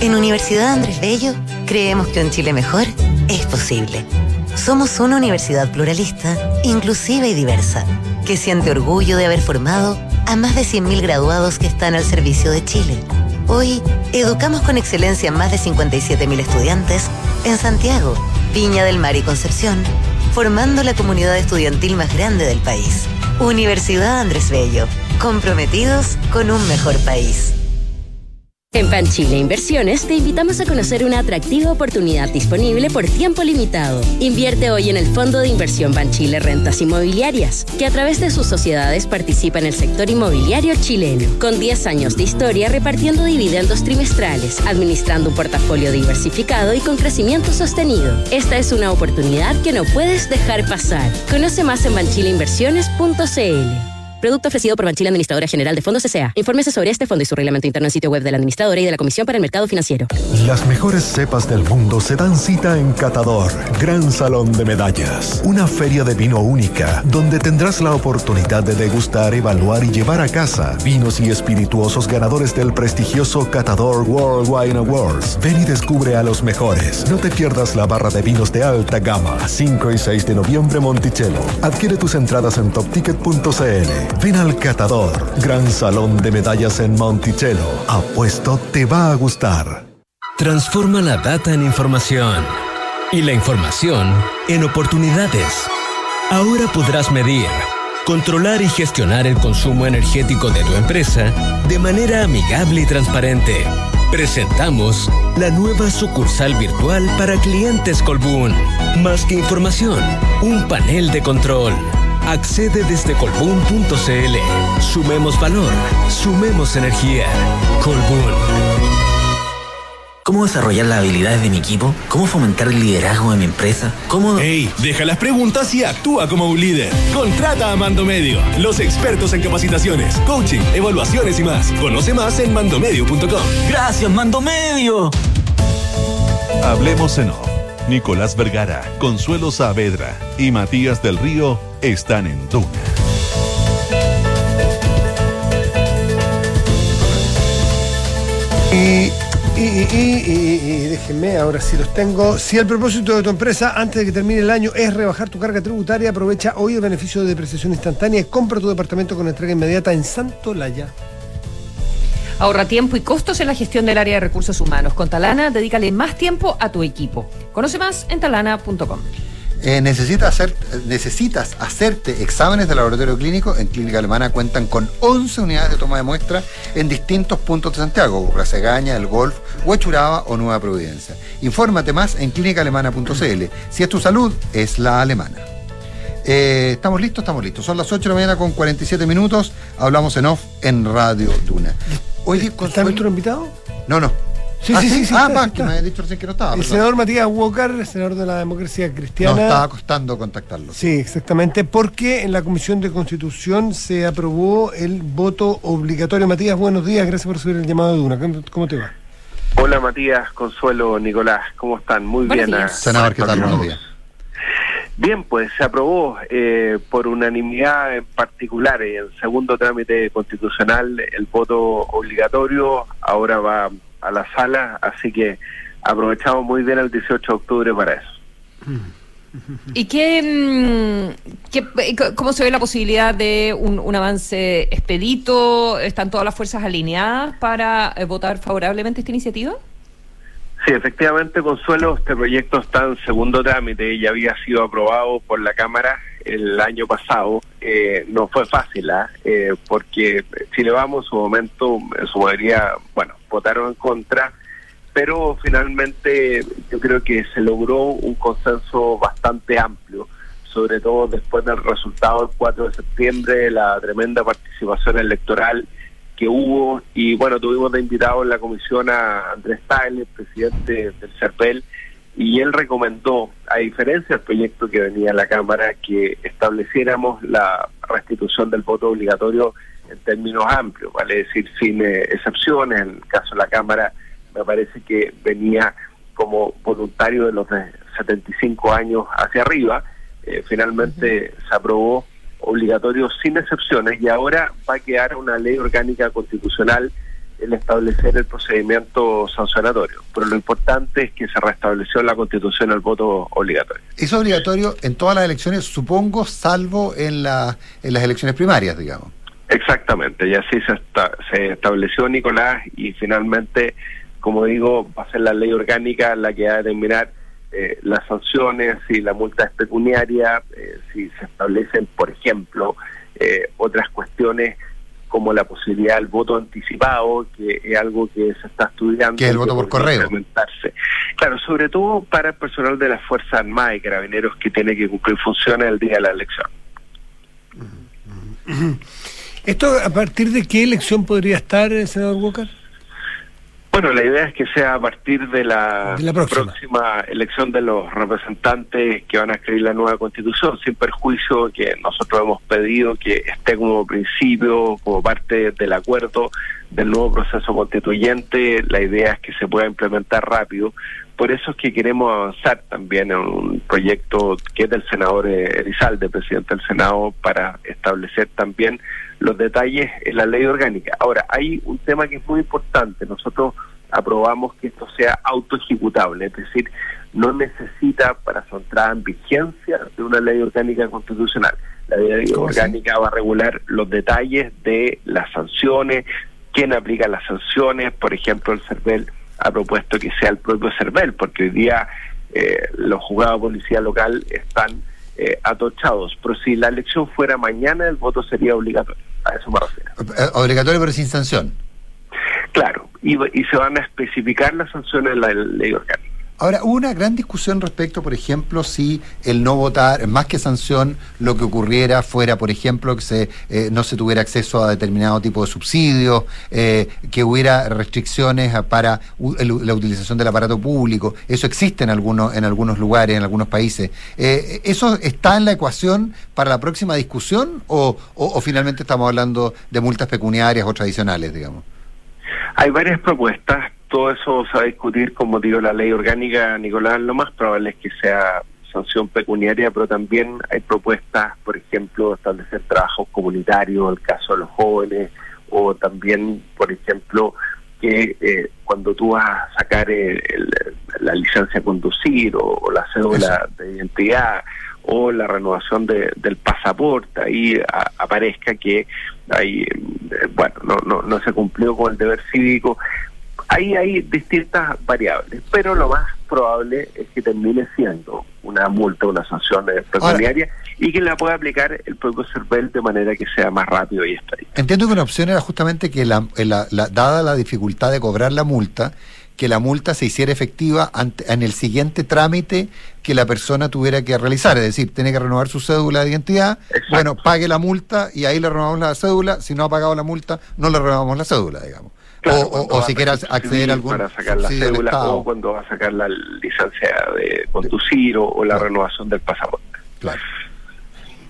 En Universidad Andrés Bello creemos que un Chile mejor es posible. Somos una universidad pluralista, inclusiva y diversa, que siente orgullo de haber formado a más de 100.000 graduados que están al servicio de Chile. Hoy, educamos con excelencia a más de 57.000 estudiantes en Santiago, Viña del Mar y Concepción, formando la comunidad estudiantil más grande del país. Universidad Andrés Bello, comprometidos con un mejor país. En Panchile Inversiones te invitamos a conocer una atractiva oportunidad disponible por tiempo limitado. Invierte hoy en el Fondo de Inversión Banchile Rentas Inmobiliarias, que a través de sus sociedades participa en el sector inmobiliario chileno, con 10 años de historia repartiendo dividendos trimestrales, administrando un portafolio diversificado y con crecimiento sostenido. Esta es una oportunidad que no puedes dejar pasar. Conoce más en banchileinversiones.cl. Producto ofrecido por Banchile Administradora General de Fondos S.A. Infórmese sobre este fondo y su reglamento interno en sitio web de la administradora y de la Comisión para el Mercado Financiero. Las mejores cepas del mundo se dan cita en Catador, Gran Salón de Medallas. Una feria de vino única, donde tendrás la oportunidad de degustar, evaluar y llevar a casa vinos y espirituosos ganadores del prestigioso Catador World Wine Awards. Ven y descubre a los mejores. No te pierdas la barra de vinos de alta gama. 5 y 6 de noviembre Monticello. Adquiere tus entradas en topticket.cl. Ven al Catador, gran salón de medallas en Monticello. Apuesto te va a gustar. Transforma la data en información y la información en oportunidades. Ahora podrás medir, controlar y gestionar el consumo energético de tu empresa de manera amigable y transparente. Presentamos la nueva sucursal virtual para clientes Colbún. Más que información, un panel de control Accede desde colbún.cl. Sumemos valor, sumemos energía. Colbún. ¿Cómo desarrollar las habilidades de mi equipo? ¿Cómo fomentar el liderazgo de mi empresa? ¿Cómo...? ¡Ey! Deja las preguntas y actúa como un líder. Contrata a Mando Medio, los expertos en capacitaciones, coaching, evaluaciones y más. Conoce más en mandomedio.com. ¡Gracias, Mando Medio! Hablemos en off. Nicolás Vergara, Consuelo Saavedra y Matías del Río están en Duna. Y, y, déjenme, ahora sí los tengo. Si el propósito de tu empresa antes de que termine el año es rebajar tu carga tributaria, aprovecha hoy el beneficio de depreciación instantánea y compra tu departamento con entrega inmediata en Santo Laya. Ahorra tiempo y costos en la gestión del área de recursos humanos. Con Talana, dedícale más tiempo a tu equipo. Conoce más en talana.com. Eh, necesitas, hacer, necesitas hacerte exámenes de laboratorio clínico. En Clínica Alemana cuentan con 11 unidades de toma de muestra en distintos puntos de Santiago, como Plaza Gaña, El Golf, Huechuraba o Nueva Providencia. Infórmate más en clínicaalemana.cl. Si es tu salud, es la alemana. Eh, ¿Estamos listos? Estamos listos. Son las 8 de la mañana con 47 minutos. Hablamos en off en Radio Duna. Oye, ¿Está nuestro invitado? No, no. Sí, Ah, sí, sí, sí, Ah, está, que me había dicho recién que no estaba. el perdón. senador Matías Walker, senador de la democracia cristiana. Nos estaba costando contactarlo. Sí, exactamente, porque en la Comisión de Constitución se aprobó el voto obligatorio. Matías, buenos días, gracias por subir el llamado de Duna. ¿Cómo, cómo te va? Hola Matías, Consuelo, Nicolás, ¿cómo están? Muy Buenos bien. días. ah, Senador, ¿qué tal? Buenos días. Bien, pues se aprobó eh, por unanimidad en particular en segundo trámite constitucional el voto obligatorio, ahora va a la sala, así que aprovechamos muy bien el 18 de octubre para eso. ¿Y qué, mm, c- cómo se ve la posibilidad de un, un avance expedito? ¿Están todas las fuerzas alineadas para eh, votar favorablemente esta iniciativa? Sí, efectivamente, Consuelo, este proyecto está en segundo trámite ya había sido aprobado por la Cámara el año pasado. Eh, no fue fácil, ¿ah? Eh, porque Chile Vamos en su momento, en su mayoría, bueno, votaron en contra, pero finalmente yo creo que se logró un consenso bastante amplio, sobre todo después del resultado del 4 de septiembre, la tremenda participación electoral que hubo y bueno, tuvimos de invitado en la comisión a Andrés Tagle, presidente del CERPEL, y él recomendó, a diferencia del proyecto que venía a la Cámara, que estableciéramos la restitución del voto obligatorio en términos amplios, vale decir, sin eh, excepciones. En el caso de la Cámara, me parece que venía como voluntario de los de 75 años hacia arriba. Eh, finalmente se aprobó obligatorio sin excepciones y ahora va a quedar una ley orgánica constitucional el establecer el procedimiento sancionatorio. Pero lo importante es que se restableció en la Constitución el voto obligatorio. Es obligatorio en todas las elecciones, supongo, salvo en, la, en las elecciones primarias, digamos. Exactamente, y así se, esta- se estableció Nicolás y finalmente, como digo, va a ser la ley orgánica la que va a determinar eh, las sanciones, si la multa es pecuniaria, eh, si se establecen, por ejemplo, eh, otras cuestiones como la posibilidad del voto anticipado, que es algo que se está estudiando. Que es el voto por correo. Claro, sobre todo para el personal de las Fuerzas Armadas y Carabineros que tiene que cumplir funciones el día de la elección. ¿Esto a partir de qué elección podría estar, senador Walker? Bueno, la idea es que sea a partir de la, De la próxima. próxima elección de los representantes que van a escribir la nueva constitución, sin perjuicio que nosotros hemos pedido que esté como principio, como parte del acuerdo del nuevo proceso constituyente. La idea es que se pueda implementar rápido. Por eso es que queremos avanzar también en un proyecto que es del senador eh, Elizalde, presidente del Senado, para establecer también los detalles en la ley orgánica. Ahora, hay un tema que es muy importante. Nosotros aprobamos que esto sea autoejecutable, es decir, no necesita para su entrada en vigencia de una ley orgánica constitucional. La ley orgánica va a regular los detalles de las sanciones, quién aplica las sanciones, por ejemplo, el CERVEL ha propuesto que sea el propio CERVEL, porque hoy día eh, los juzgados de policía local están eh, atochados, pero si la elección fuera mañana, el voto sería obligatorio. A eso me refiero. Eh, Obligatorio pero sin sanción. Claro, y, y se van a especificar las sanciones en la ley orgánica. Ahora, hubo una gran discusión respecto, por ejemplo, si el no votar, más que sanción, lo que ocurriera fuera, por ejemplo, que se, eh, no se tuviera acceso a determinado tipo de subsidios, eh, que hubiera restricciones para la utilización del aparato público. Eso existe en algunos, en algunos lugares, en algunos países. Eh, ¿Eso está en la ecuación para la próxima discusión o- o finalmente estamos hablando de multas pecuniarias o tradicionales, digamos? Hay varias propuestas, todo eso se va a discutir, como digo, la ley orgánica, Nicolás, lo más probable es que sea sanción pecuniaria, pero también hay propuestas, por ejemplo, establecer trabajos comunitarios, el caso de los jóvenes, o también, por ejemplo, que eh, cuando tú vas a sacar eh, el- la licencia a conducir o, o la cédula de identidad o la renovación de- del pasaporte, ahí a- aparezca que ahí, eh, bueno, no, no, no se cumplió con el deber cívico. Ahí hay distintas variables, pero lo más probable es que termine siendo una multa, una sanción eh, pecuniaria y que la pueda aplicar el propio CERVEL de manera que sea más rápido y estadístico. Entiendo que una opción era justamente que, la, la- la- dada la dificultad de cobrar la multa, que la multa se hiciera efectiva ante- en el siguiente trámite que la persona tuviera que realizar. Es decir, tiene que renovar su cédula de identidad. Bueno, pague la multa y ahí le renovamos la cédula. Si no ha pagado la multa, no le renovamos la cédula, digamos. Claro, o o- si registrar acceder a algún para sacar la subsidio del cédula Estado. o cuando va a sacar la licencia de conducir o, o la renovación del pasaporte. Claro.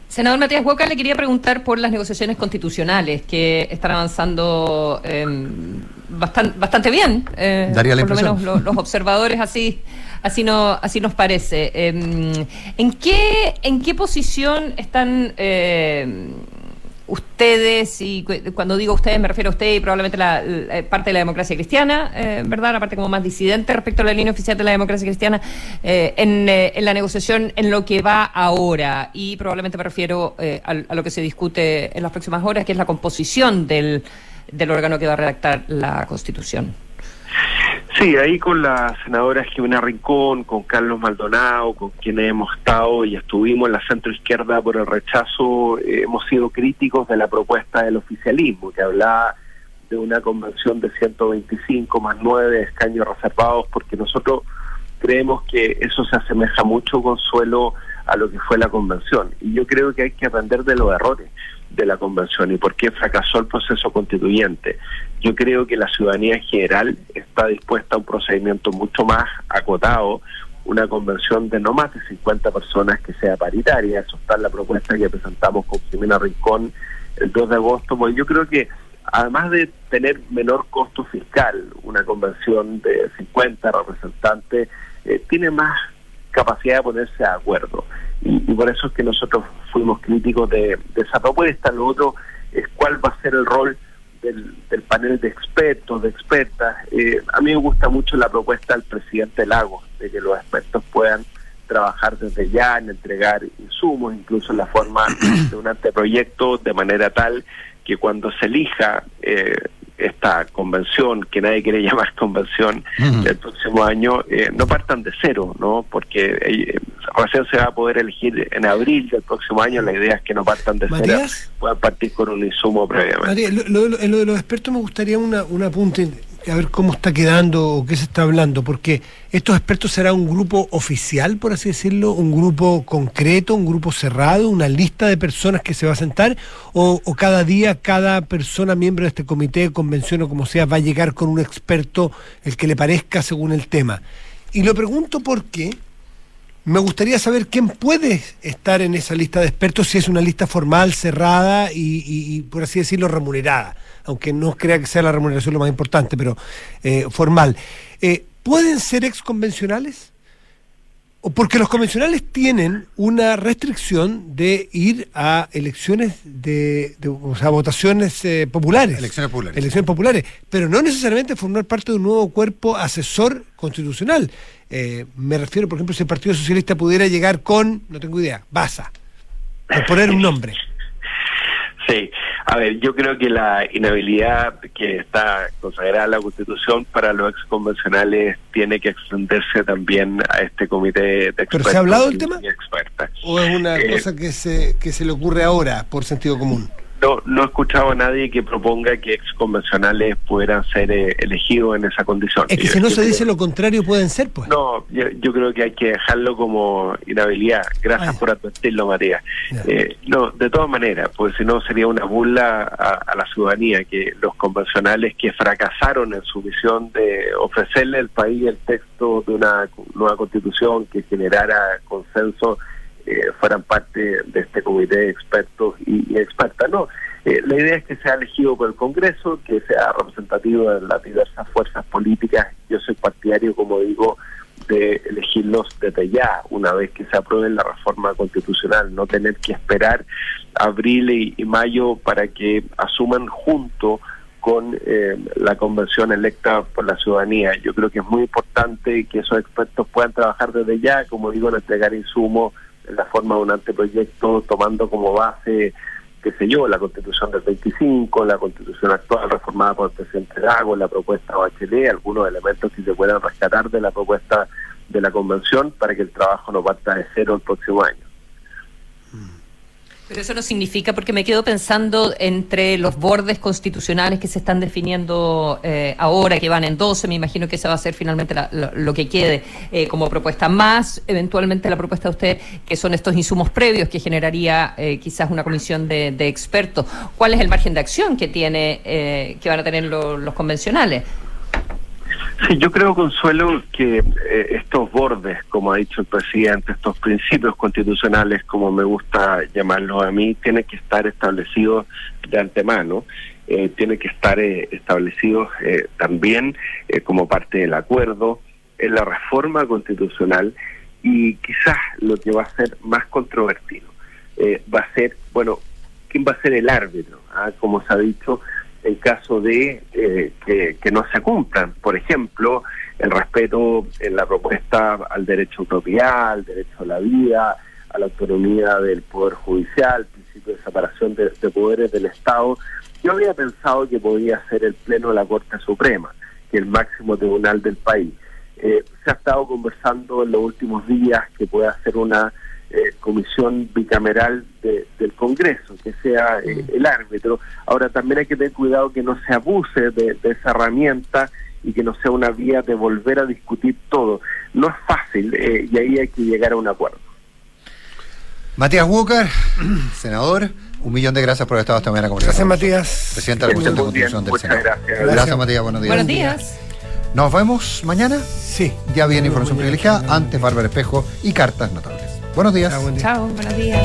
Senador Matías Huoca, le quería preguntar por las negociaciones constitucionales que están avanzando eh, bastan- bastante bien. eh, Daría la por lo impresión. menos lo- los observadores así así no así nos parece. Eh, ¿En qué en qué posición están eh, ustedes y cu- cuando digo ustedes me refiero a usted y probablemente la, la- parte de la democracia cristiana, eh, ¿verdad? La parte como más disidente respecto a la línea oficial de la democracia cristiana eh, en, eh, la negociación en lo que va ahora y probablemente me refiero eh, al- a, lo que se discute en las próximas horas, que es la composición del, del órgano que va a redactar la Constitución. Sí, ahí con la senadora Jimena Rincón, con Carlos Maldonado, con quienes hemos estado y estuvimos en la centro izquierda por el rechazo, eh, hemos sido críticos de la propuesta del oficialismo, que hablaba de una convención de 125 más 9 escaños reservados, porque nosotros creemos que eso se asemeja mucho, Consuelo, a lo que fue la convención. Y yo creo que hay que aprender de los errores de la convención y por qué fracasó el proceso constituyente. Yo creo que la ciudadanía en general está dispuesta a un procedimiento mucho más acotado, una convención de no más de 50 personas que sea paritaria. Eso está en la propuesta que presentamos con Jimena Rincón el 2 de agosto. Pues yo creo que además de tener menor costo fiscal, una convención de 50 representantes eh, tiene más capacidad de ponerse de acuerdo. Y, por eso es que nosotros fuimos críticos de, de esa propuesta. Lo otro es cuál va a ser el rol del, del panel de expertos, de expertas. Eh, a mí me gusta mucho la propuesta del presidente Lagos, de que los expertos puedan trabajar desde ya en entregar insumos, incluso en la forma de un anteproyecto, de manera tal que cuando se elija eh, esta convención, que nadie quiere llamar convención, del próximo año, eh, no partan de cero, ¿no? Porque eh, recién se va a poder elegir en abril del próximo año, la idea es que no partan de cero, puedan partir con un insumo previamente. María, lo de los expertos me gustaría una, un apunte, a ver cómo está quedando o qué se está hablando, porque estos expertos será un grupo oficial, por así decirlo, un grupo concreto, un grupo cerrado, una lista de personas que se va a sentar, o, o cada día cada persona miembro de este comité, convención o como sea, va a llegar con un experto, el que le parezca según el tema. Y lo pregunto porque me gustaría saber quién puede estar en esa lista de expertos, si es una lista formal, cerrada y, y- y, por así decirlo, remunerada, aunque no crea que sea la remuneración lo más importante, pero eh, formal. Eh, ¿Pueden ser exconvencionales? O porque los convencionales tienen una restricción de ir a elecciones de, de- o sea, votaciones eh, populares. Elecciones populares. Elecciones populares, pero no necesariamente formar parte de un nuevo cuerpo asesor constitucional. Eh, me refiero, por ejemplo, si el Partido Socialista pudiera llegar con, no tengo idea, Baza, por poner un nombre. Sí, a ver, yo creo que la inhabilidad que está consagrada en la Constitución para los exconvencionales tiene que extenderse también a este comité de expertos. ¿Pero se ha hablado del tema? ¿O es una Eh, cosa que se, que se le ocurre ahora por sentido común? No, no he escuchado a nadie que proponga que ex convencionales puedan ser eh, elegidos en esa condición. Es que Yo- si no se creo- dice lo contrario, pueden ser, pues. No, yo, yo creo que hay que dejarlo como inhabilidad. Gracias por advertirlo, Matías. Eh, no, de todas maneras, pues si no sería una burla a, a la ciudadanía que los convencionales que fracasaron en su misión de ofrecerle al país el texto de una nueva constitución que generara consenso eh, fueran parte de este comité de expertos y, expertas. No, eh, la idea es que sea elegido por el Congreso, que sea representativo de las diversas fuerzas políticas. Yo soy partidario, como digo, de elegirlos desde ya, una vez que se apruebe la reforma constitucional, no tener que esperar abril y, y mayo para que asuman junto con eh, la convención electa por la ciudadanía. Yo creo que es muy importante que esos expertos puedan trabajar desde ya, como digo, en entregar insumos en la forma de un anteproyecto, tomando como base, qué sé yo, la constitución del 25, la constitución actual reformada por el presidente Lago, la propuesta Bachelet, algunos elementos que se puedan rescatar de la propuesta de la convención para que el trabajo no parta de cero el próximo año. Pero eso no significa, porque me quedo pensando entre los bordes constitucionales que se están definiendo eh, ahora, que van en 12, me imagino que esa va a ser finalmente la- lo, lo que quede eh, como propuesta, más eventualmente la propuesta de usted, que son estos insumos previos que generaría eh, quizás una comisión de, expertos. ¿Cuál es el margen de acción que tiene, eh, que van a tener lo- los convencionales? Sí, yo creo, Consuelo, que eh, estos bordes, como ha dicho el presidente, estos principios constitucionales, como me gusta llamarlos a mí, tienen que estar establecidos de antemano, eh, tienen que estar eh, establecidos eh, también eh, como parte del acuerdo en la reforma constitucional y quizás lo que va a ser más controvertido eh, va a ser, bueno, ¿quién va a ser el árbitro? Ah, Como se ha dicho, en caso de eh, que, no se cumplan. Por ejemplo, el respeto en la propuesta al derecho a propiedad, al derecho a la vida, a la autonomía del Poder Judicial, principio de separación de, de poderes del Estado. Yo había pensado que podía ser el Pleno de la Corte Suprema, que es el máximo tribunal del país. Eh, se ha estado conversando en los últimos días que pueda ser una eh, comisión bicameral de- del Congreso, que sea eh, el árbitro. Ahora también hay que tener cuidado que no se abuse de, de esa herramienta y que no sea una vía de volver a discutir todo. No es fácil eh, y ahí hay que llegar a un acuerdo. Matías Walker, senador, un millón de gracias por haber estado esta mañana con Gracias. Matías. Presidente de la Comisión de Constitución del muchas Senado. gracias. Gracias, Matías. Buenos días. Buenos días. Nos vemos mañana. Sí. Ya viene información privilegiada. Antes, Bárbara Espejo y cartas notables. Buenos días. Chao, buenos días.